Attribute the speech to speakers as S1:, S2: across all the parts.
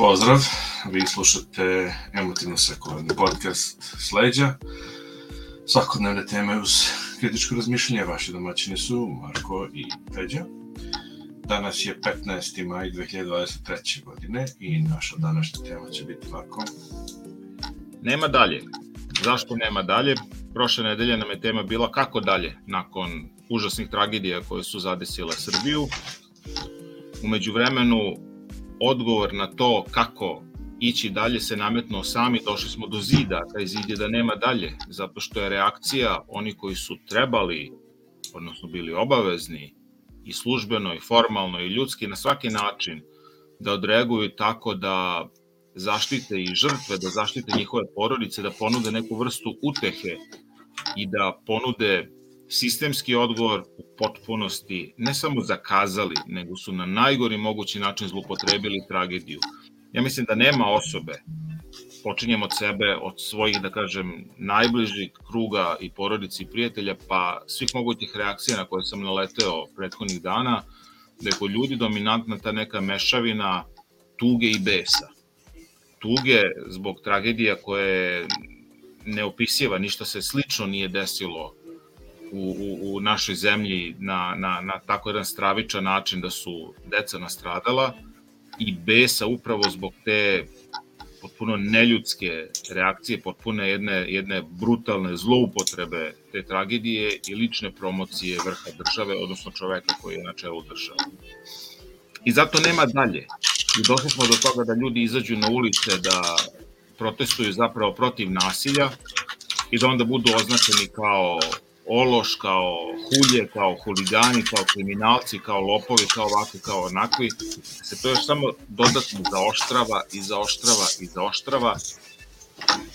S1: Pozdrav, vi slušate emotivno sekularni podcast Sleđa. Svakodnevne teme uz kritičko razmišljanje. Vaši domaćini su Marko i Peđa. Danas je 15. maj 2023. godine i naša današnja tema će biti ovako.
S2: Nema dalje. Zašto nema dalje? Prošle nedelje nam je tema bila kako dalje nakon užasnih tragedija koje su zadesile Srbiju. Umeđu vremenu odgovor na to kako ići dalje se nametnuo sami, došli smo do zida, taj zid je da nema dalje, zato što je reakcija oni koji su trebali, odnosno bili obavezni, i službeno, i formalno, i ljudski, na svaki način, da odreaguju tako da zaštite i žrtve, da zaštite njihove porodice, da ponude neku vrstu utehe i da ponude sistemski odgovor u potpunosti ne samo zakazali, nego su na najgori mogući način zlupotrebili tragediju. Ja mislim da nema osobe, počinjem od sebe, od svojih, da kažem, najbližih kruga i porodici i prijatelja, pa svih mogućih reakcija na koje sam naleteo prethodnih dana, da je kod ljudi dominantna ta neka mešavina tuge i besa. Tuge zbog tragedija koje neopisiva, ništa se slično nije desilo u, u, u našoj zemlji na, na, na tako jedan stravičan način da su deca nastradala i besa upravo zbog te potpuno neljudske reakcije, potpuno jedne, jedne brutalne zloupotrebe te tragedije i lične promocije vrha države, odnosno čoveka koji je na čelu države. I zato nema dalje. I došli smo do toga da ljudi izađu na ulice da protestuju zapravo protiv nasilja i da onda budu označeni kao ološ, kao hulje, kao huligani, kao kriminalci, kao lopovi, kao ovakvi, kao onakvi, se to još samo dodatno zaoštrava i zaoštrava i zaoštrava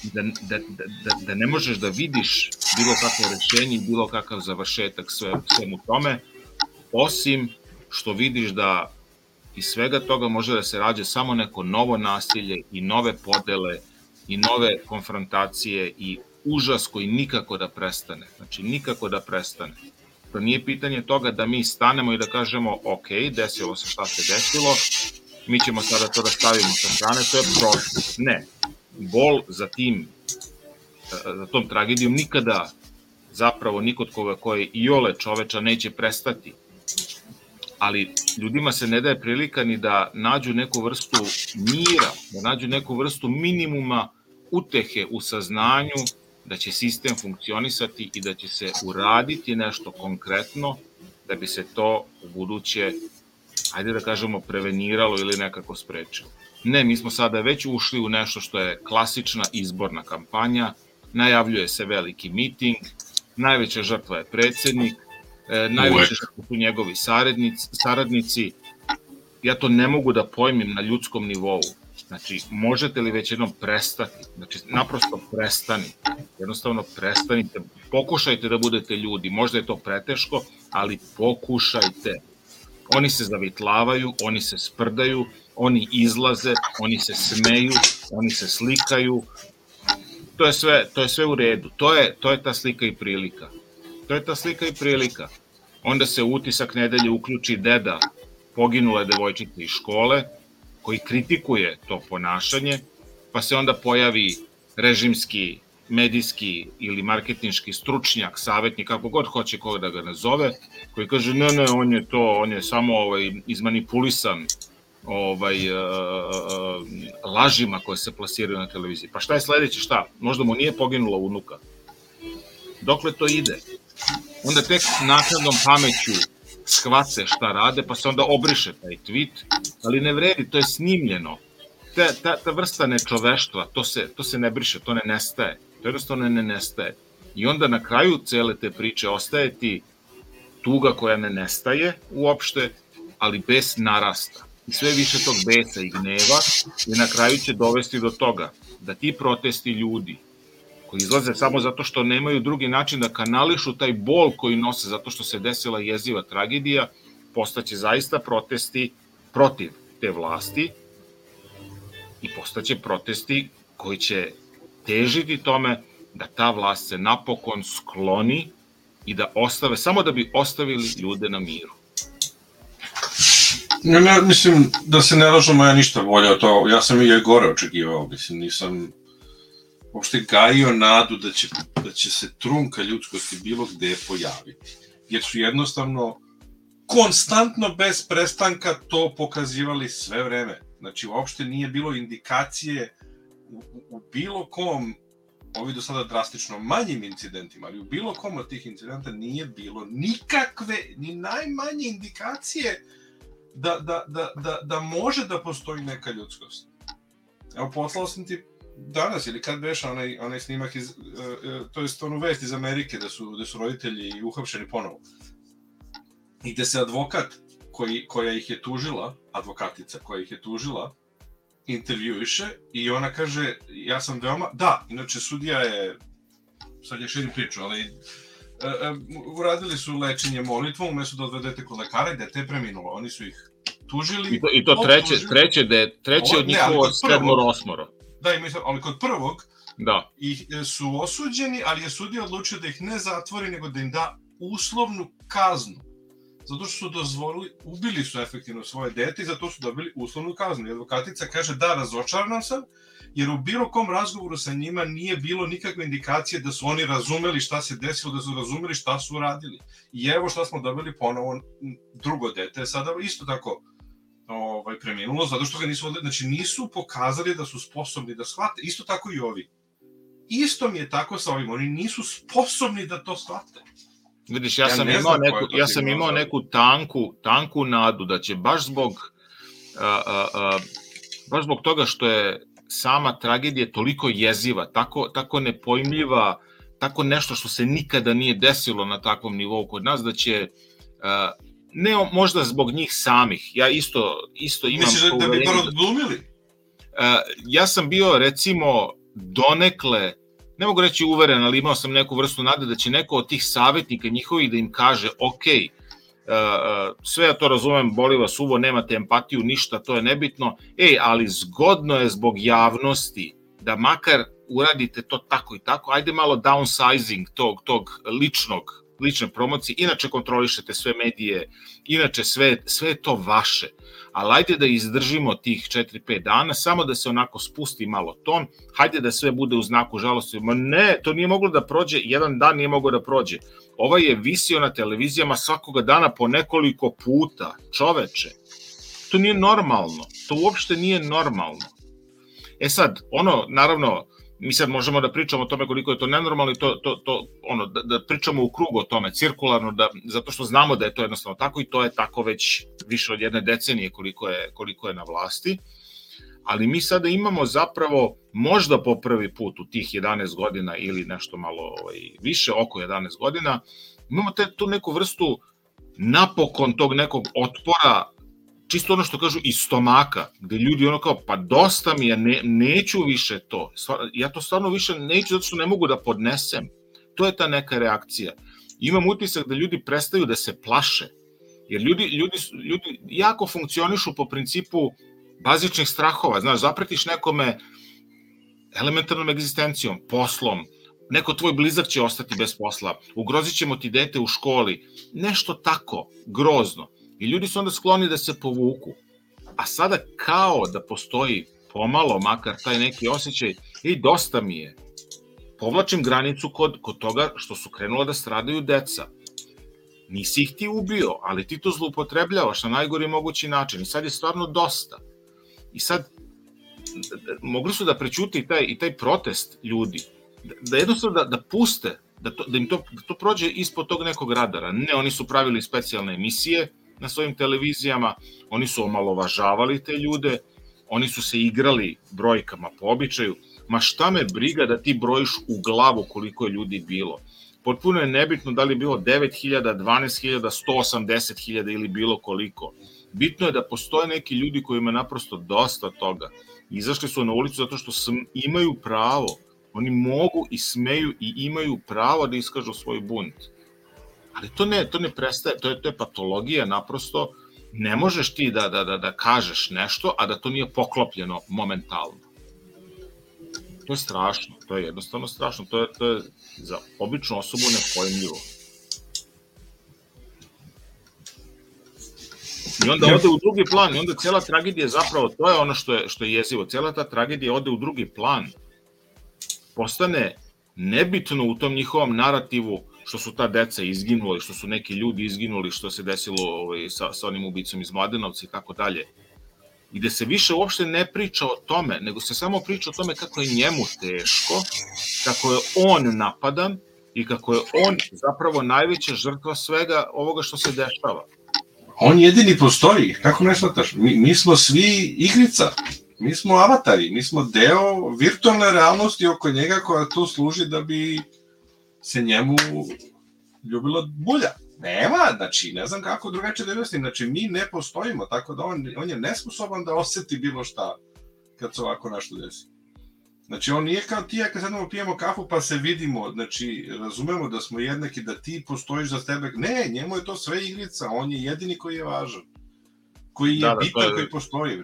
S2: da, da, da, da ne možeš da vidiš bilo kakvo rešenje i bilo kakav završetak sve, svemu tome, osim što vidiš da iz svega toga može da se rađe samo neko novo nasilje i nove podele i nove konfrontacije i užas koji nikako da prestane. Znači, nikako da prestane. To nije pitanje toga da mi stanemo i da kažemo, ok, desilo se šta se desilo, mi ćemo sada to da stavimo sa strane, to je prošlo. Ne. Bol za tim, za tom tragedijom nikada zapravo nikod koga koje i ole čoveča neće prestati. Ali ljudima se ne daje prilika ni da nađu neku vrstu mira, da nađu neku vrstu minimuma utehe u saznanju da će sistem funkcionisati i da će se uraditi nešto konkretno da bi se to u buduće, ajde da kažemo, preveniralo ili nekako sprečilo. Ne, mi smo sada već ušli u nešto što je klasična izborna kampanja, najavljuje se veliki miting, najveća žrtva je predsednik, e, najveće žrtva su njegovi saradnici, saradnici, ja to ne mogu da pojmim na ljudskom nivou. Znači, možete li već jednom prestati? Znači, naprosto prestanite. Jednostavno prestanite. Pokušajte da budete ljudi. Možda je to preteško, ali pokušajte. Oni se zavitlavaju, oni se sprdaju, oni izlaze, oni se smeju, oni se slikaju. To je sve, to je sve u redu. To je, to je ta slika i prilika. To je ta slika i prilika. Onda se utisak nedelje uključi deda poginule devojčice iz škole, koji kritikuje to ponašanje, pa se onda pojavi režimski, medijski ili marketinški stručnjak, savetnik, kako god hoće koga da ga nazove, koji kaže ne, ne, on je to, on je samo ovaj, izmanipulisan ovaj, uh, uh, lažima koje se plasiraju na televiziji. Pa šta je sledeće, šta? Možda mu nije poginula unuka. Dokle to ide? Onda tek nakladnom pameću shvate šta rade, pa se onda obriše taj tweet, ali ne vredi, to je snimljeno. Ta, ta, ta vrsta nečoveštva, to se, to se ne briše, to ne nestaje. To jednostavno ne nestaje. I onda na kraju cele te priče ostaje ti tuga koja ne nestaje uopšte, ali bes narasta. I sve više tog besa i gneva i na kraju će dovesti do toga da ti protesti ljudi koji izlaze samo zato što nemaju drugi način da kanališu taj bol koji nose zato što se desila jeziva tragedija, postaće zaista protesti protiv te vlasti i postaće protesti koji će težiti tome da ta vlast se napokon skloni i da ostave, samo da bi ostavili ljude na miru.
S1: Ne, ne, mislim, da se ne lažemo, ja ništa od to. Ja sam i gore očekivao, mislim, nisam uopšte gajio nadu da će, da će se trunka ljudskosti bilo gde pojaviti. Jer su jednostavno konstantno bez prestanka to pokazivali sve vreme. Znači, uopšte nije bilo indikacije u, u bilo kom ovi do sada drastično manjim incidentima, ali u bilo kom od tih incidenta nije bilo nikakve, ni najmanje indikacije da, da, da, da, da može da postoji neka ljudskost. Evo, poslao sam ti danas ili kad beša onaj, onaj snimak iz, uh, uh, to je onu vest iz Amerike da su, da su roditelji uhapšeni ponovo. I gde se advokat koji, koja ih je tužila, advokatica koja ih je tužila, intervjuiše i ona kaže, ja sam veoma, da, inače sudija je, sad je širim priču, ali e, e, uradili su lečenje molitvom umesto da odvedete kod lekara i dete je preminulo. Oni su ih tužili.
S2: I to, i to treće, treće, de, treće od njihovo sedmoro osmoro.
S1: Da, ima ali kod prvog
S2: da.
S1: ih e, su osuđeni, ali je sudija odlučio da ih ne zatvori, nego da im da uslovnu kaznu zato što su dozvolili, ubili su efektivno svoje dete i zato su dobili uslovnu kaznu. I advokatica kaže da, razočaran sam, jer u bilo kom razgovoru sa njima nije bilo nikakve indikacije da su oni razumeli šta se desilo, da su razumeli šta su uradili. I evo šta smo dobili ponovo drugo dete, sada isto tako ovaj, preminulo, zato što ga nisu, znači nisu pokazali da su sposobni da shvate, isto tako i ovi. Isto mi je tako sa ovim, oni nisu sposobni da to shvate.
S2: Vidiš, ja, ja sam imao neku, ja sam imao neku tanku, tanku nadu da će baš zbog a, a, a, baš zbog toga što je sama tragedija toliko jeziva, tako, tako nepojmljiva, tako nešto što se nikada nije desilo na takvom nivou kod nas, da će a, ne možda zbog njih samih, ja isto, isto imam...
S1: Misliš da, da bi bar odglumili?
S2: Ja sam bio, recimo, donekle ne mogu reći uveren, ali imao sam neku vrstu nade da će neko od tih savjetnika njihovih da im kaže, ok, uh, uh, sve ja to razumem, boli vas uvo, nemate empatiju, ništa, to je nebitno, ej, ali zgodno je zbog javnosti da makar uradite to tako i tako, ajde malo downsizing tog, tog ličnog, lične promocije, inače kontrolišete sve medije, inače sve, sve je to vaše ali ajde da izdržimo tih 4-5 dana, samo da se onako spusti malo ton, hajde da sve bude u znaku žalosti. Ma ne, to nije moglo da prođe, jedan dan nije moglo da prođe. Ovaj je visio na televizijama svakoga dana po nekoliko puta, čoveče. To nije normalno, to uopšte nije normalno. E sad, ono, naravno, mi sad možemo da pričamo o tome koliko je to nenormalno i to, to, to ono, da, da pričamo u krugu o tome, cirkularno, da, zato što znamo da je to jednostavno tako i to je tako već više od jedne decenije koliko je, koliko je na vlasti. Ali mi sada imamo zapravo možda po prvi put u tih 11 godina ili nešto malo ovaj, više, oko 11 godina, imamo te, tu neku vrstu napokon tog nekog otpora čisto ono što kažu iz stomaka, gde ljudi ono kao, pa dosta mi je, ne, neću više to. Ja to stvarno više neću zato što ne mogu da podnesem. To je ta neka reakcija. Imam utisak da ljudi prestaju da se plaše. Jer ljudi, ljudi, ljudi jako funkcionišu po principu bazičnih strahova. Znaš, zapretiš nekome elementarnom egzistencijom, poslom, neko tvoj blizak će ostati bez posla, ugrozit ćemo ti dete u školi, nešto tako, grozno. I ljudi su onda skloni da se povuku. A sada kao da postoji pomalo, makar taj neki osjećaj, i dosta mi je. Povlačim granicu kod, kod toga što su krenula da stradaju deca. Nisi ih ti ubio, ali ti to zloupotrebljavaš na najgori mogući način. I sad je stvarno dosta. I sad, mogli su da prećute i taj, i taj protest ljudi. Da, da jednostavno da, da puste, da, to, da im to, da to prođe ispod tog nekog radara. Ne, oni su pravili specijalne emisije, na svojim televizijama, oni su omalovažavali te ljude, oni su se igrali brojkama po običaju, ma šta me briga da ti brojiš u glavu koliko je ljudi bilo. Potpuno je nebitno da li je bilo 9000, 12000, 180.000 ili bilo koliko. Bitno je da postoje neki ljudi koji ima naprosto dosta toga. Izašli su na ulicu zato što imaju pravo. Oni mogu i smeju i imaju pravo da iskažu svoj bunt ali to ne, to ne prestaje, to je, to je patologija naprosto, ne možeš ti da, da, da, da kažeš nešto, a da to nije poklopljeno momentalno. To je strašno, to je jednostavno strašno, to je, to je za običnu osobu nepojemljivo. I onda ode u drugi plan, i onda cela tragedija zapravo, to je ono što je, što je jezivo, cela ta tragedija ode u drugi plan. Postane nebitno u tom njihovom narativu što su ta deca izginula i što su neki ljudi izginuli, što se desilo ovaj, sa, sa onim ubicom iz Mladenovca i tako dalje. I da se više uopšte ne priča o tome, nego se samo priča o tome kako je njemu teško, kako je on napadan i kako je on zapravo najveća žrtva svega ovoga što se dešava.
S1: On jedini postoji, kako ne shvataš? Mi, mi smo svi igrica, mi smo avatari, mi smo deo virtualne realnosti oko njega koja tu služi da bi se njemu ljubilo bulja. Nema, znači, ne znam kako drugačije da jednostavim, znači, mi ne postojimo, tako da on, on je nesposoban da oseti bilo šta kad se ovako nešto desi. Znači, on nije kao ti, ja kad sedemo pijemo kafu pa se vidimo, znači, razumemo da smo jednaki, da ti postojiš za tebe. Ne, njemu je to sve igrica, on je jedini koji je važan koji je da, da, bitan, je, koji postoji.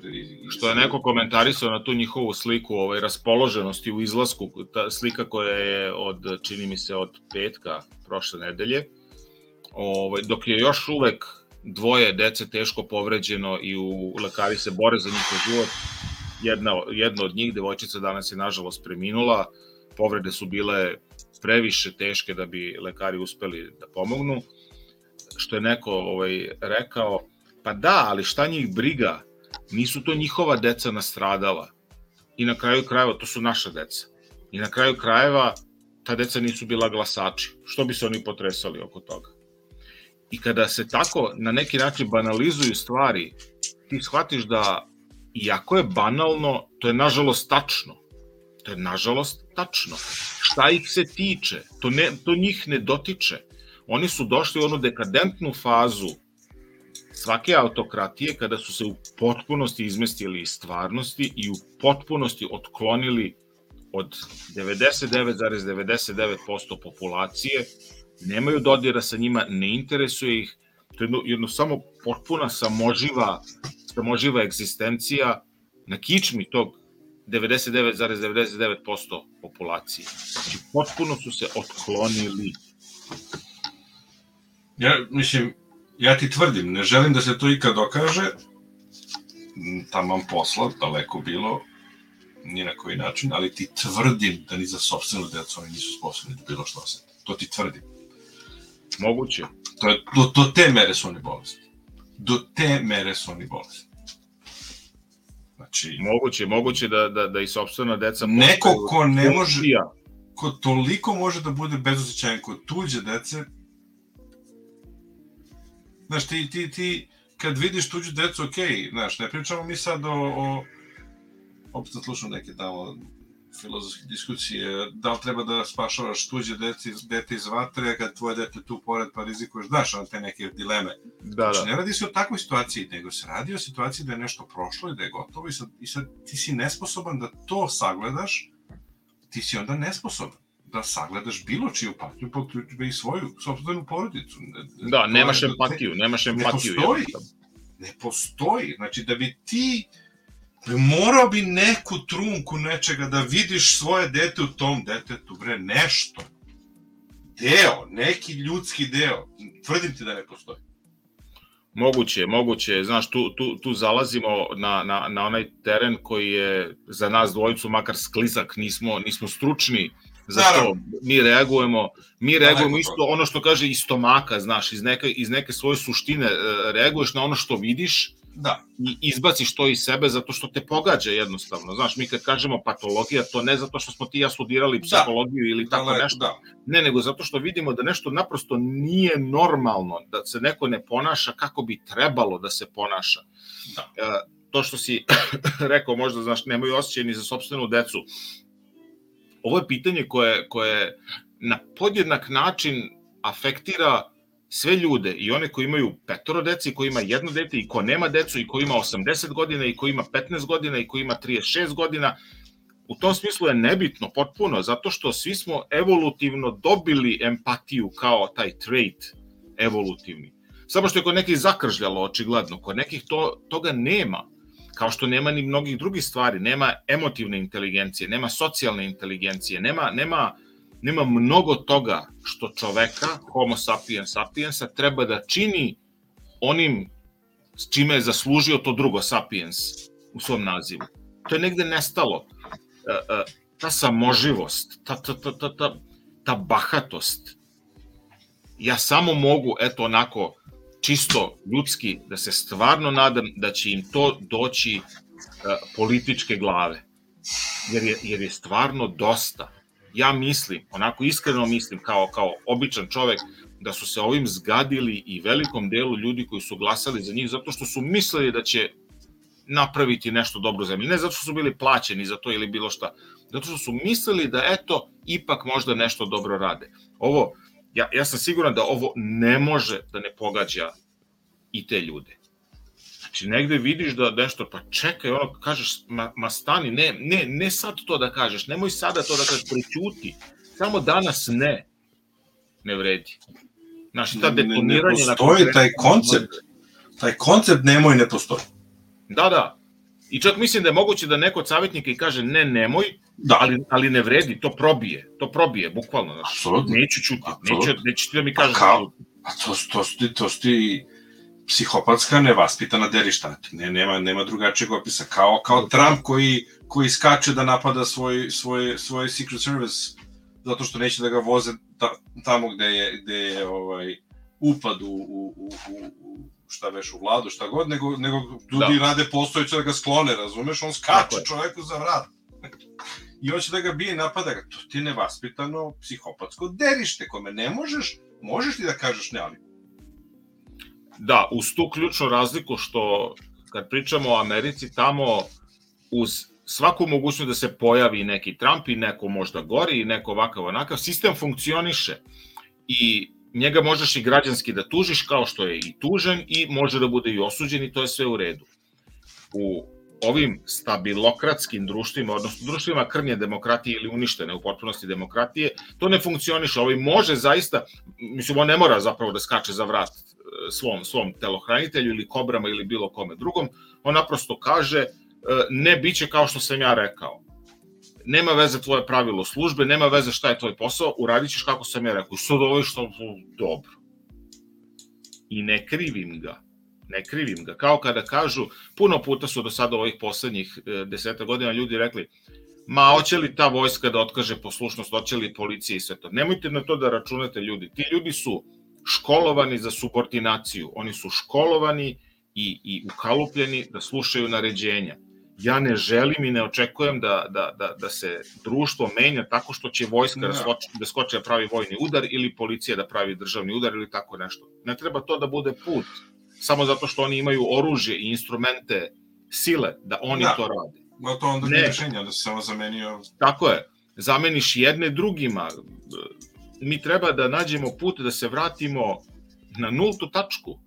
S2: Što je neko komentarisao na tu njihovu sliku ovaj, raspoloženosti u izlasku, ta slika koja je od, čini mi se, od petka prošle nedelje, ovaj, dok je još uvek dvoje dece teško povređeno i u lekari se bore za njihov život, jedna, jedna od njih, devojčica danas je nažalost preminula, povrede su bile previše teške da bi lekari uspeli da pomognu. Što je neko ovaj, rekao, Pa da, ali šta njih briga? Nisu to njihova deca nastradala. I na kraju krajeva to su naša deca. I na kraju krajeva ta deca nisu bila glasači. Što bi se oni potresali oko toga? I kada se tako na neki način banalizuju stvari, ti shvatiš da iako je banalno, to je nažalost tačno. To je nažalost tačno. Šta ih se tiče? To, ne, to njih ne dotiče. Oni su došli u onu dekadentnu fazu svake autokratije kada su se u potpunosti izmestili iz stvarnosti i u potpunosti otklonili od 99,99% populacije, nemaju dodira sa njima, ne interesuje ih, to je jedno, jedno samo potpuna samoživa, samoživa egzistencija na kičmi tog 99,99% populacije. Znači, potpuno su se otklonili.
S1: Ja, mislim, ja ti tvrdim, ne želim da se to ikad dokaže, tamam posla, daleko bilo, ni na koji način, ali ti tvrdim da ni za sobstvenu decu oni nisu sposobni da bilo što osete. To ti tvrdim.
S2: Moguće.
S1: To je, do, do te mere su oni bolesni. Do te mere su oni bolesni.
S2: Znači... Moguće, moguće da, da, da i sobstvena deca...
S1: Neko ko ne može... Ko toliko može da bude bezosećajan kod tuđe dece, Znaš, ti, ti, ti, kad vidiš tuđu decu, ok, znaš, ne pričamo mi sad o, o opet slušam neke tamo filozofske diskusije, da li treba da spašavaš tuđe dete, dete iz vatre, kad tvoje dete tu pored pa rizikuješ, znaš, ono te neke dileme. Da, da. Znači, ne radi se o takvoj situaciji, nego se radi o situaciji da je nešto prošlo i da je gotovo i sad, i sad ti si nesposoban da to sagledaš, ti si onda nesposoban da sagledaš bilo čiju patnju, pa i svoju sobstvenu porodicu.
S2: Da, nemaš empatiju, nemaš empatiju.
S1: Ne postoji, ne postoji. Znači, da bi ti morao bi neku trunku nečega da vidiš svoje dete u tom detetu, bre, nešto. Deo, neki ljudski deo. Tvrdim ti da ne postoji.
S2: Moguće, moguće, znaš, tu, tu, tu zalazimo na, na, na onaj teren koji je za nas dvojicu makar sklizak, nismo, nismo stručni za to. Mi reagujemo, mi reagujemo isto ono što kaže iz stomaka, znaš, iz neke, iz neke svoje suštine e, reaguješ na ono što vidiš
S1: da.
S2: i izbaciš to iz sebe zato što te pogađa jednostavno. Znaš, mi kad kažemo patologija, to ne zato što smo ti ja studirali da. psihologiju da. ili tako da, nešto. Da. Ne, nego zato što vidimo da nešto naprosto nije normalno, da se neko ne ponaša kako bi trebalo da se ponaša. Da. E, to što si rekao, možda, znaš, nemaju osjećaj ni za sobstvenu decu ovo je pitanje koje, koje na podjednak način afektira sve ljude i one koji imaju petoro dece i koji ima jedno dete i ko nema decu i ko ima 80 godina i ko ima 15 godina i ko ima 36 godina. U tom smislu je nebitno potpuno zato što svi smo evolutivno dobili empatiju kao taj trait evolutivni. Samo što je kod nekih zakržljalo očigledno. Kod nekih to, toga nema kao što nema ni mnogih drugih stvari, nema emotivne inteligencije, nema socijalne inteligencije, nema, nema, nema mnogo toga što čoveka, homo sapiens sapiensa, treba da čini onim s čime je zaslužio to drugo sapiens u svom nazivu. To je negde nestalo. E, e, ta samoživost, ta, ta, ta, ta, ta, ta bahatost. Ja samo mogu, eto onako, čisto ljudski, da se stvarno nadam da će im to doći e, političke glave. Jer je, jer je stvarno dosta. Ja mislim, onako iskreno mislim, kao, kao običan čovek, da su se ovim zgadili i velikom delu ljudi koji su glasali za njih zato što su mislili da će napraviti nešto dobro zemlji. Ne zato što su bili plaćeni za to ili bilo šta. Zato što su mislili da eto, ipak možda nešto dobro rade. Ovo, ja, ja sam siguran da ovo ne može da ne pogađa i te ljude. Znači, negde vidiš da nešto, pa čekaj, ono, kažeš, ma, ma stani, ne, ne, ne sad to da kažeš, nemoj sada to da kažeš, prećuti. Samo danas ne. Ne vredi. Znači, ta detoniranje...
S1: Ne, ne postoji na taj koncept. Taj koncept nemoj ne postoji.
S2: Da, da. I čak mislim da je moguće da neko od savjetnika i kaže ne, nemoj,
S1: da.
S2: ali, ali ne vredi, to probije, to probije, bukvalno. Znači,
S1: Absolutno.
S2: Neću čuti, neću, neću ti da mi kažeš.
S1: A, kao, a to, to, to, to, ti psihopatska, nevaspitana derištati. Ne, nema, nema drugačijeg opisa. Kao, kao Trump koji, koji skače da napada svoj, svoj, svoj Secret Service zato što neće da ga voze ta, tamo gde je, gde je ovaj, upad u, u, u, u šta veš u vladu, šta god, nego, nego ljudi da. rade postojeće da ga sklone, razumeš? On skače čoveku za vrat. I hoće da ga bije i napada ga. To ti je nevaspitano, psihopatsko derište, kome ne možeš, možeš ti da kažeš ne, ali...
S2: Da, uz tu ključnu razliku što kad pričamo o Americi, tamo uz svaku mogućnost da se pojavi neki Trump i neko možda gori i neko ovakav onakav, sistem funkcioniše i njega možeš i građanski da tužiš kao što je i tužen i može da bude i osuđen i to je sve u redu. U ovim stabilokratskim društvima, odnosno društvima krnje demokratije ili uništene u potpunosti demokratije, to ne funkcioniše. Ovaj može zaista, mislim, on ne mora zapravo da skače za vrat e, svom, svom telohranitelju ili kobrama ili bilo kome drugom, on naprosto kaže e, ne biće kao što sam ja rekao nema veze tvoje pravilo službe, nema veze šta je tvoj posao, uradit ćeš kako sam ja rekao. Sad ovo što dobro. I ne krivim ga. Ne krivim ga. Kao kada kažu, puno puta su do sada ovih poslednjih e, deseta godina ljudi rekli, ma hoće li ta vojska da otkaže poslušnost, hoće li policija i sve to. Nemojte na to da računate ljudi. Ti ljudi su školovani za subordinaciju. Oni su školovani i, i ukalupljeni da slušaju naređenja ja ne želim i ne očekujem da, da, da, da se društvo menja tako što će vojska da, skoči, da skoči da pravi vojni udar ili policija da pravi državni udar ili tako nešto. Ne treba to da bude put, samo zato što oni imaju oružje i instrumente sile da oni da. to rade.
S1: Ma to onda ne rešenja, da se samo zamenio...
S2: Tako je, zameniš jedne drugima. Mi treba da nađemo put da se vratimo na nultu tačku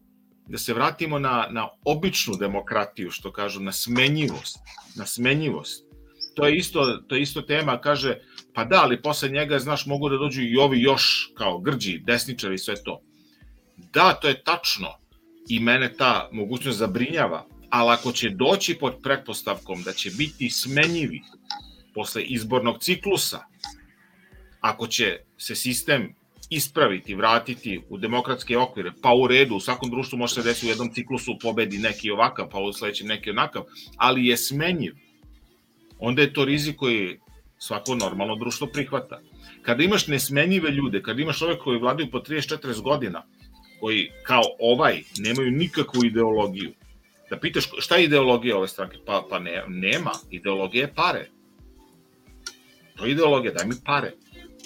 S2: da se vratimo na, na običnu demokratiju, što kažu, na smenjivost. Na smenjivost. To je isto, to je isto tema, kaže, pa da, ali posle njega, znaš, mogu da dođu i ovi još kao grđi, desničari, sve to. Da, to je tačno i mene ta mogućnost zabrinjava, ali ako će doći pod pretpostavkom da će biti smenjivi posle izbornog ciklusa, ako će se sistem ispraviti, vratiti u demokratske okvire, pa u redu, u svakom društvu može se desiti u jednom ciklusu pobedi neki ovakav, pa u sledećem neki onakav, ali je smenjiv. Onda je to rizik koji svako normalno društvo prihvata. Kada imaš nesmenjive ljude, kada imaš ove koji vladaju po 30-40 godina, koji kao ovaj nemaju nikakvu ideologiju, da pitaš šta je ideologija ove stranke? Pa, pa ne, nema. Ideologija je pare. To je ideologija, daj mi pare.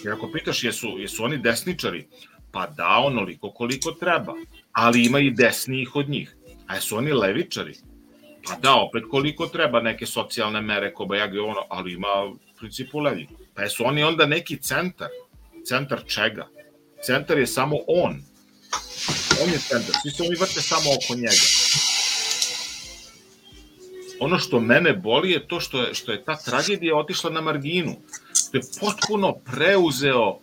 S2: Jer ako pitaš jesu, jesu oni desničari, pa da, onoliko koliko treba, ali ima i desnijih od njih. A jesu oni levičari? Pa da, opet koliko treba neke socijalne mere, kobajage ono, ali ima u principu levi. Pa jesu oni onda neki centar? Centar čega? Centar je samo on. On je centar, svi se oni vrte samo oko njega. Ono što mene boli je to što je, što je ta tragedija otišla na marginu što je potpuno preuzeo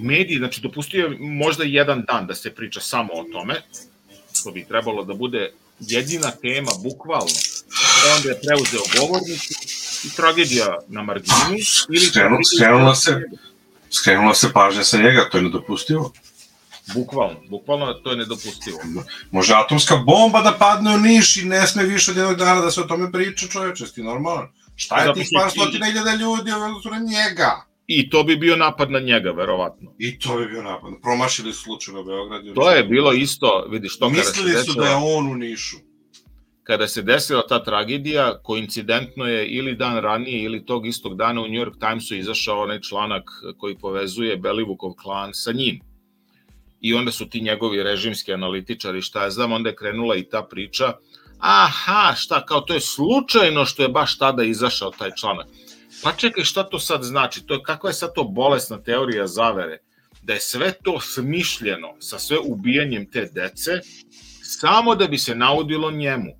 S2: mediji, znači dopustio je možda jedan dan da se priča samo o tome, što bi trebalo da bude jedina tema, bukvalno. Onda je preuzeo govornici i tragedija na margini. Ili
S1: Skrenu, skrenula, se, skrenula se pažnja sa njega, to je nedopustivo.
S2: Bukvalno, bukvalno to je nedopustivo.
S1: Može atomska bomba da padne u Niš i ne sme više od jednog dana da se o tome priča čoveče, ti normalno. Šta je tih par stotina hiljada ljudi u na njega?
S2: I to bi bio napad na njega, verovatno.
S1: I to bi bio napad. Promašili su slučaj na Beogradu.
S2: To je bilo isto, vidiš, to
S1: Mislili su da je on u Nišu.
S2: Kada se desila ta tragedija, koincidentno je ili dan ranije ili tog istog dana u New York Timesu izašao onaj članak koji povezuje Belivukov klan sa njim. I onda su ti njegovi režimski analitičari, šta ja znam, onda je krenula i ta priča, aha, šta, kao to je slučajno što je baš tada izašao taj članak. Pa čekaj, šta to sad znači? To je, kakva je sad to bolesna teorija zavere? Da je sve to smišljeno sa sve ubijanjem te dece, samo da bi se naudilo njemu.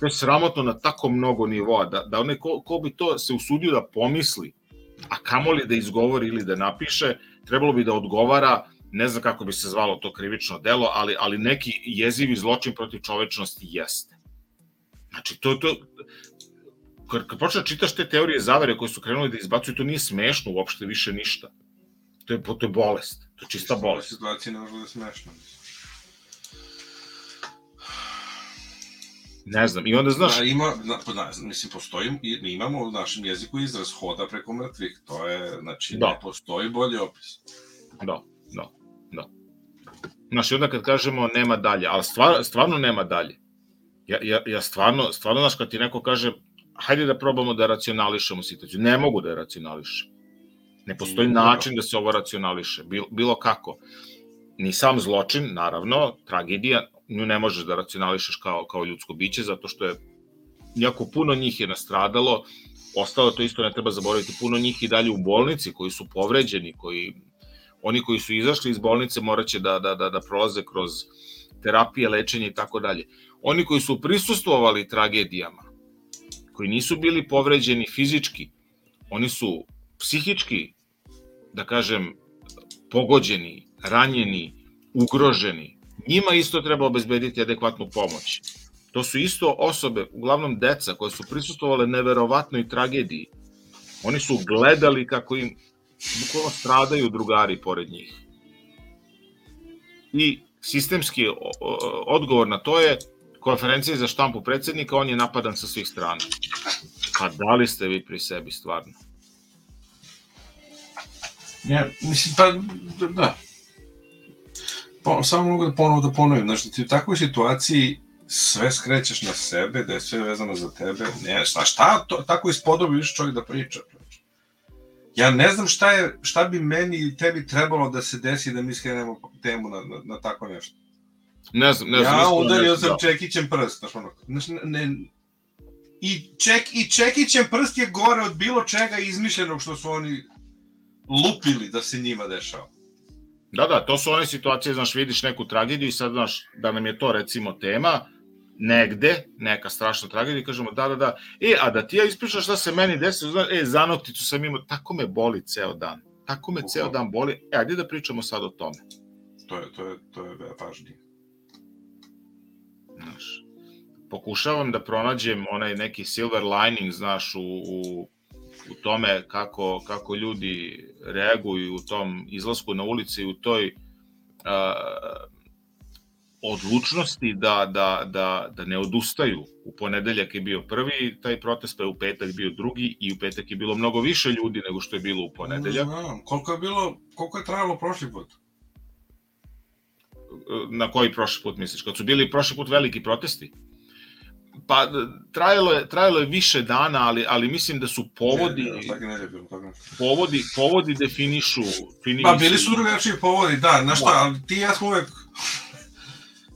S2: To je sramotno na tako mnogo nivoa, da, da onaj ko, ko bi to se usudio da pomisli, a kamoli da izgovori ili da napiše, trebalo bi da odgovara, ne znam kako bi se zvalo to krivično delo, ali, ali neki jezivi zločin protiv čovečnosti jeste. Znači, to, to, kad, kad počne da čitaš te teorije zavere koje su krenuli da izbacuju, to nije smešno uopšte više ništa. To je, to je bolest. To je čista bolest.
S1: Situacija ne može da je smešna.
S2: Ne znam. I onda znaš...
S1: Da, ima, na, pa da, mislim, postoji, mi imamo u našem jeziku izraz hoda preko mrtvih. To je, znači, da. ne postoji bolji opis.
S2: Da, da, da. Znaš, i onda kad kažemo nema dalje, ali stvar, stvarno nema dalje. Ja, ja, ja stvarno, stvarno, znaš, kad ti neko kaže, hajde da probamo da racionališemo situaciju. Ne mogu da je racionališem. Ne postoji mm, način da se ovo racionališe, bilo, bilo kako. Ni sam zločin, naravno, tragedija, nju ne možeš da racionališeš kao, kao ljudsko biće, zato što je jako puno njih je nastradalo, ostalo to isto ne treba zaboraviti, puno njih i dalje u bolnici koji su povređeni, koji oni koji su izašli iz bolnice moraće da, da, da, da prolaze kroz terapije, lečenje i tako dalje. Oni koji su prisustvovali tragedijama, koji nisu bili povređeni fizički, oni su psihički, da kažem, pogođeni, ranjeni, ugroženi. Njima isto treba obezbediti adekvatnu pomoć. To su isto osobe, uglavnom deca, koje su prisustovale neverovatnoj tragediji. Oni su gledali kako im bukvalno stradaju drugari pored njih. I sistemski odgovor na to je konferencije za štampu predsednika, on je napadan sa svih strana. Pa da li ste vi pri sebi stvarno?
S1: Ja, mislim, pa, da. Po, samo mogu da ponovo da ponovim, znači ti u takvoj situaciji sve skrećeš na sebe, da je sve vezano za tebe, ne, šta, šta to, tako ispodobi više čovjek da priča. Ja ne znam šta, je, šta bi meni i tebi trebalo da se desi da mi skrenemo temu na, na, na tako nešto.
S2: Ne znam, ne znam.
S1: Ja udario sam da. čekićem prst, znaš ono. Znači, ne, I, ček, I čekićem prst je gore od bilo čega izmišljenog što su oni lupili da se njima dešava.
S2: Da, da, to su one situacije, znaš, vidiš neku tragediju i sad, znaš, da nam je to recimo tema, negde, neka strašna tragedija, kažemo da, da, da, e, a da ti ja ispričaš šta se meni desilo, znaš, e, zanokticu sam imao, tako me boli ceo dan, tako me Uho. ceo dan boli, e, ajde da pričamo sad o tome.
S1: To je, to je, to je važnije.
S2: Znaš, pokušavam da pronađem onaj neki silver lining, znaš, u, u, u tome kako, kako ljudi reaguju u tom izlasku na ulici, u toj uh, odlučnosti da, da, da, da ne odustaju. U ponedeljak je bio prvi taj protest, pa je u petak bio drugi i u petak je bilo mnogo više ljudi nego što je bilo u ponedeljak.
S1: Znam, koliko je bilo, koliko je trajalo prošli put?
S2: Na koji prošli put misliš? Kad su bili prošli put veliki protesti? Pa trajalo je, trajalo je više dana, ali, ali mislim da su povodi, ne, ne, ne, ne, povodi, povodi definišu, definišu...
S1: Pa bili su drugačiji povodi, da, znaš šta, ali ti ja smo uvek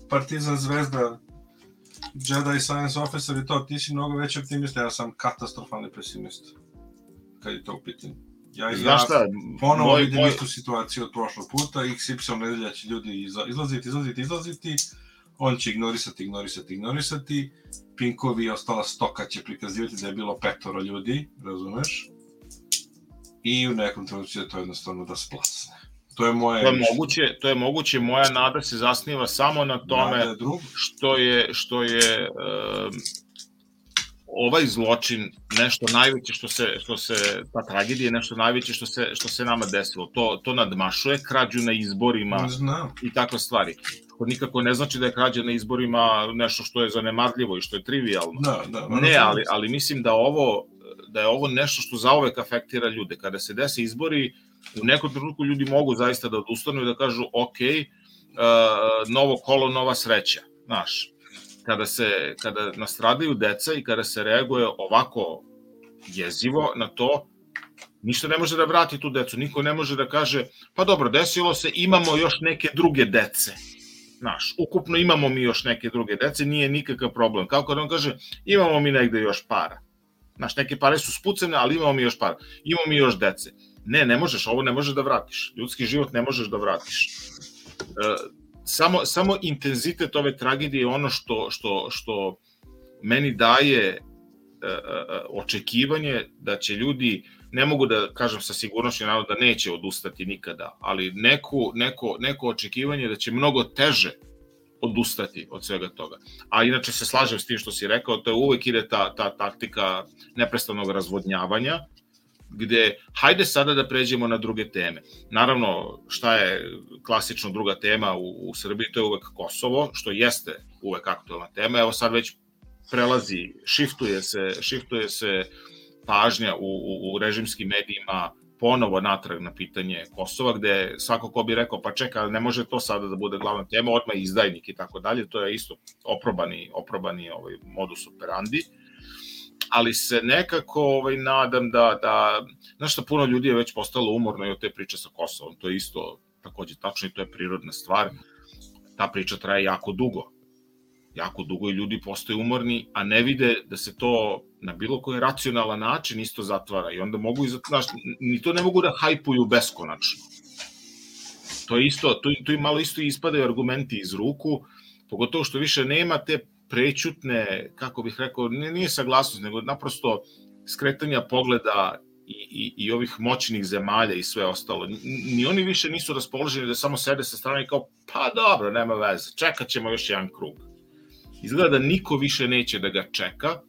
S1: Partizan Zvezda, Jedi Science Officer i to, ti si mnogo veći optimista, ja sam katastrofalni pesimist, kad je to u pitanju. Ja, ja šta, ponovo moj, vidim moj... istu situaciju od prošlog puta, XY nedelja će ljudi izlaziti, izlaziti, izlaziti, on će ignorisati, ignorisati, ignorisati, Pinkovi i ostala stoka će prikazivati da je bilo petoro ljudi, razumeš? I u nekom trenutku će to jednostavno da splasne. To je moje
S2: to je moguće, to je moguće moja nada se zasniva samo na tome što je što je uh, ovaj zločin nešto najveće što se što se ta tragedija nešto najveće što se što se nama desilo. To to nadmašuje krađu na izborima i takve stvari. To nikako ne znači da je krađa na izborima nešto što je zanemarljivo i što je trivialno.
S1: Da, da.
S2: Ne, ali, ali mislim da ovo da je ovo nešto što zaovek afektira ljude. Kada se dese izbori, u nekom trenutku ljudi mogu zaista da odustanu i da kažu ok, uh, novo kolo, nova sreća. Znaš, kada, se, kada nastradaju deca i kada se reaguje ovako jezivo na to, ništa ne može da vrati tu decu. Niko ne može da kaže, pa dobro, desilo se, imamo još neke druge dece. Znaš, ukupno imamo mi još neke druge dece, nije nikakav problem. Kao kad on kaže, imamo mi negde još para. Znaš, neke pare su spucene, ali imamo mi još para. Imamo mi još dece. Ne, ne možeš, ovo ne možeš da vratiš. Ljudski život ne možeš da vratiš. E, samo, samo intenzitet ove tragedije je ono što, što, što meni daje e, e, očekivanje da će ljudi, ne mogu da kažem sa sigurnošću naravno da neće odustati nikada, ali neko, neko, neko očekivanje da će mnogo teže odustati od svega toga. A inače se slažem s tim što si rekao, to je uvek ide ta, ta taktika neprestanog razvodnjavanja, gde hajde sada da pređemo na druge teme. Naravno, šta je klasično druga tema u, u Srbiji, to je uvek Kosovo, što jeste uvek aktualna tema. Evo sad već prelazi, shiftuje se, shiftuje se pažnja u, u, u režimskim medijima ponovo natrag na pitanje Kosova, gde svako ko bi rekao, pa čeka, ne može to sada da bude glavna tema, odmah izdajnik i tako dalje, to je isto oprobani, oprobani ovaj modus operandi. Ali se nekako ovaj, nadam da, da znaš što puno ljudi je već postalo umorno i od te priče sa Kosovom, to je isto takođe tačno i to je prirodna stvar, ta priča traje jako dugo, jako dugo i ljudi postaju umorni, a ne vide da se to na bilo koji racionalan način isto zatvara i onda mogu, znaš, ni to ne mogu da hajpuju beskonačno. To je isto, to, to je malo isto ispadaju argumenti iz ruku, pogotovo što više nema te prećutne, kako bih rekao, ne, nije saglasnost, nego naprosto skretanja pogleda i, i, i ovih moćnih zemalja i sve ostalo. Ni oni više nisu raspoloženi da samo sede sa strane i kao, pa dobro, nema veze, čekat ćemo još jedan krug. Izgleda da niko više neće da ga čeka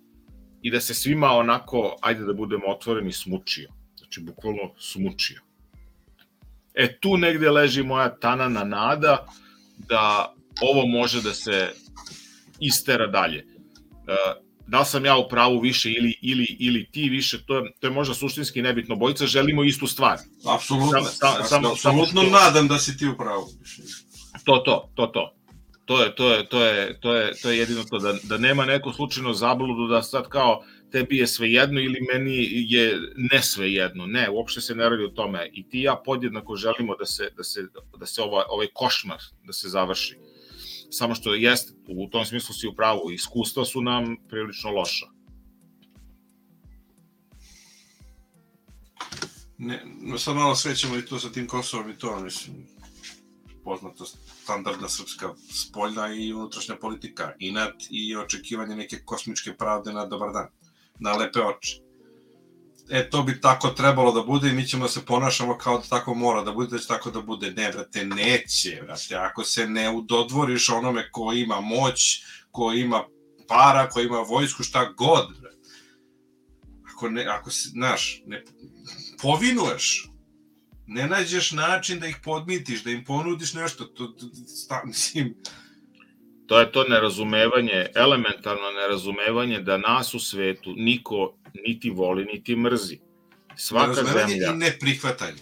S2: i da se svima onako, ajde da budemo otvoreni, smučio. Znači, bukvalno smučio. E, tu negde leži moja tanana nada da ovo može da se istera dalje. Uh, da li sam ja u pravu više ili, ili, ili ti više, to je, to je možda suštinski nebitno. Bojica želimo istu stvar.
S1: Apsolutno. Sam, sam, apsolutno što... nadam da si ti u pravu.
S2: To, to, to, to. To je, to je, to je, to je, to je jedino to, da, da nema neko slučajno zabludu da sad kao tebi je sve jedno ili meni je ne sve jedno. Ne, uopšte se ne radi o tome. I ti ja podjednako želimo da se, da se, da se ovaj, ovaj košmar da se završi samo što jeste, u tom smislu si u pravu, iskustva su nam prilično loša.
S1: Ne, sad malo svećamo i to sa tim Kosovom i to, mislim, poznato standardna srpska spoljna i unutrašnja politika, inat i očekivanje neke kosmičke pravde na dobar dan, na lepe oči e, to bi tako trebalo da bude i mi ćemo da se ponašamo kao da tako mora da bude, da će tako da bude. Ne, brate, neće, brate. Ako se ne udodvoriš onome ko ima moć, ko ima para, ko ima vojsku, šta god, brate. Ako, ne, ako se, znaš, ne, povinuješ, ne nađeš način da ih podmitiš, da im ponudiš nešto, to, to, sta, mislim,
S2: to je to nerazumevanje, elementarno nerazumevanje da nas u svetu niko niti voli, niti mrzi.
S1: Svaka zemlja... i neprihvatanje.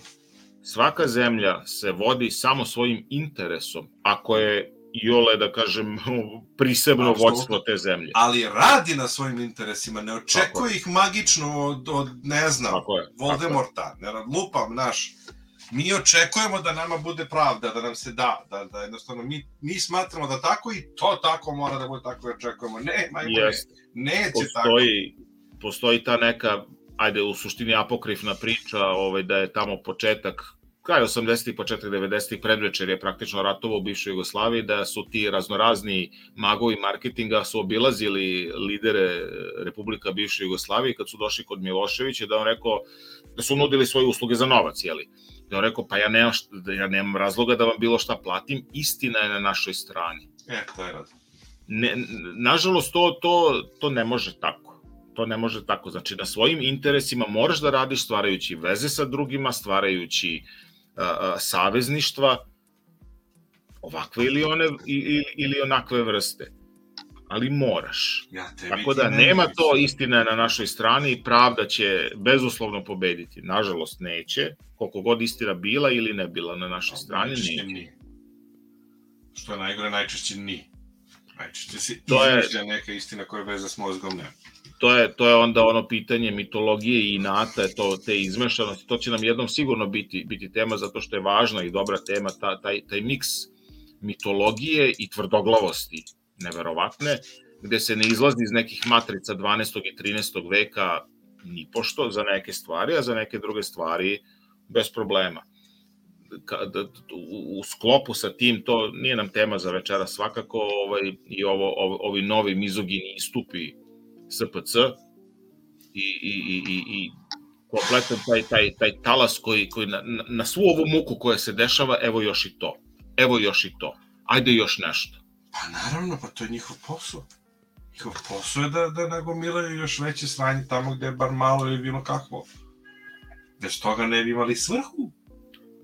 S2: Svaka zemlja se vodi samo svojim interesom, ako je i ole, da kažem, prisebno Absolutno. vođstvo te zemlje.
S1: Ali radi na svojim interesima, ne očekuje ih magično od, od ne znam, Voldemorta. Ne, lupam, naš, mi očekujemo da nama bude pravda, da nam se da, da, da jednostavno mi, mi smatramo da tako i to tako mora da bude tako i očekujemo. Ne, majmo, ne, neće
S2: postoji,
S1: tako.
S2: Postoji ta neka, ajde, u suštini apokrifna priča, ovaj, da je tamo početak kraj 80-ih, početak 90-ih, predvečer je praktično ratovo u bivšoj Jugoslaviji, da su ti raznorazni magovi marketinga su obilazili lidere Republika bivše Jugoslavije kad su došli kod Miloševića, da on rekao da su nudili svoje usluge za novac, jeli? Da rekao, pa ja nemam, šta, ja nemam razloga da vam bilo šta platim, istina je na našoj strani.
S1: E, to je rad.
S2: Ne, nažalost, to, to, to ne može tako. to ne može tako. Znači, na svojim interesima moraš da radiš stvarajući veze sa drugima, stvarajući uh, savezništva, ovakve ili one ili, ili onakve vrste. Ali moraš.
S1: Ja
S2: Tako da
S1: ne
S2: nema to istina je na našoj strani i pravda će bezuslovno pobediti. Nažalost neće, koliko god istina bila ili ne bila na našoj strani, neće.
S1: ni. Što je najgore, najčešće ni. Najčešće se
S2: To je-
S1: neka istina koja veze s mozgom nema.
S2: to je to je onda ono pitanje mitologije i inata, to te izmešanosti, to će nam jednom sigurno biti biti tema zato što je važna i dobra tema ta, taj taj miks mitologije i tvrdoglavosti neverovatne gde se ne izlazi iz nekih matrica 12. i 13. veka ni pošto za neke stvari, a za neke druge stvari bez problema. Ka, da, u, sklopu sa tim, to nije nam tema za večera svakako, ovaj, i ovo, ovo, ovi novi mizogini istupi SPC i, i, i, i, i kompletan taj, taj, taj talas koji, koji na, na svu ovu muku koja se dešava, evo još i to. Evo još i to. Ajde još nešto.
S1: Pa naravno, pa to je njihov posao. Njihov posao je da, da nagomilaju još veće sranje tamo gde je bar malo ili bilo kakvo. Bez toga ne bi imali svrhu.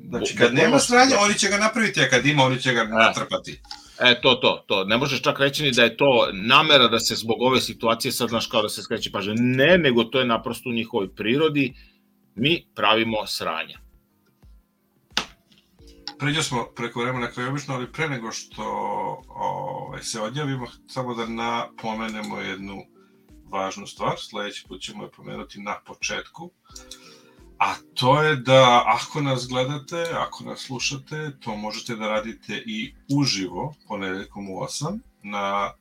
S1: Znači, kad nema sranja, oni će ga napraviti, a kad ima, oni će ga natrpati.
S2: E, to, to, to. Ne možeš čak reći ni da je to namera da se zbog ove situacije sad, znaš, kao da se skreće pažnja. Ne, nego to je naprosto u njihovoj prirodi. Mi pravimo sranja.
S1: Pređo smo preko vremena kao i obično, ali pre nego što ovaj, se odjavimo, samo da napomenemo jednu važnu stvar, sledeći put ćemo je pomenuti na početku, a to je da ako nas gledate, ako nas slušate, to možete da radite i uživo, ponedeljkom u 8, na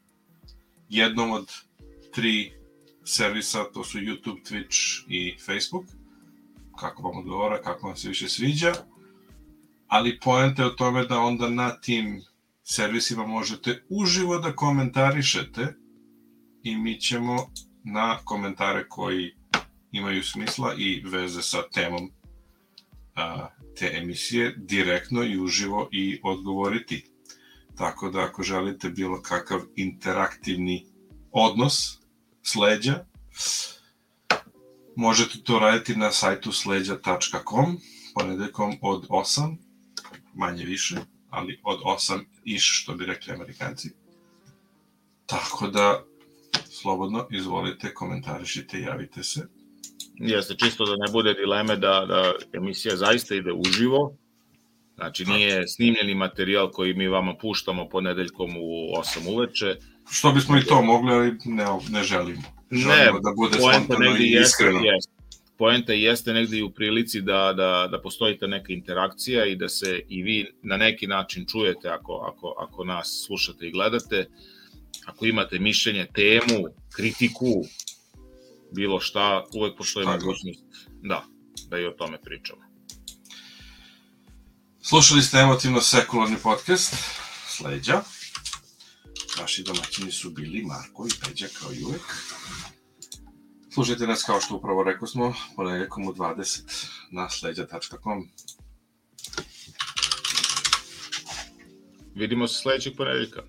S1: jednom od tri servisa, to su YouTube, Twitch i Facebook, kako vam odgovara, kako vam se više sviđa, ali poenta je o tome da onda na tim servisima možete uživo da komentarišete i mi ćemo na komentare koji imaju smisla i veze sa temom a, te emisije direktno i uživo i odgovoriti. Tako da ako želite bilo kakav interaktivni odnos sleđa, možete to raditi na sajtu sleđa.com ponedeljkom od 8 manje više, ali od 8 iš, što bi rekli amerikanci. Tako da, slobodno, izvolite, komentarišite, javite se.
S2: Jeste, čisto da ne bude dileme da, da emisija zaista ide uživo, znači nije snimljeni materijal koji mi vama puštamo ponedeljkom u 8 uveče,
S1: Što bismo i to mogli, ali ne, ne želimo. Želimo
S2: Ne,
S1: da bude spontano i
S2: jeste,
S1: iskreno.
S2: jeste. Poenta jeste negde i u prilici da, da, da postoji ta neka interakcija i da se i vi na neki način čujete ako, ako, ako nas slušate i gledate. Ako imate mišljenje, temu, kritiku, bilo šta, uvek postoji mogućnost da, da i o tome pričamo.
S1: Slušali ste emotivno sekularni podcast Sleđa. Naši domaćini su bili Marko i Peđa kao i uvek. Slušajte nas kao što upravo rekao smo, ponedeljkom u 20 na sleđa.com.
S2: Vidimo se sledećeg ponedeljka.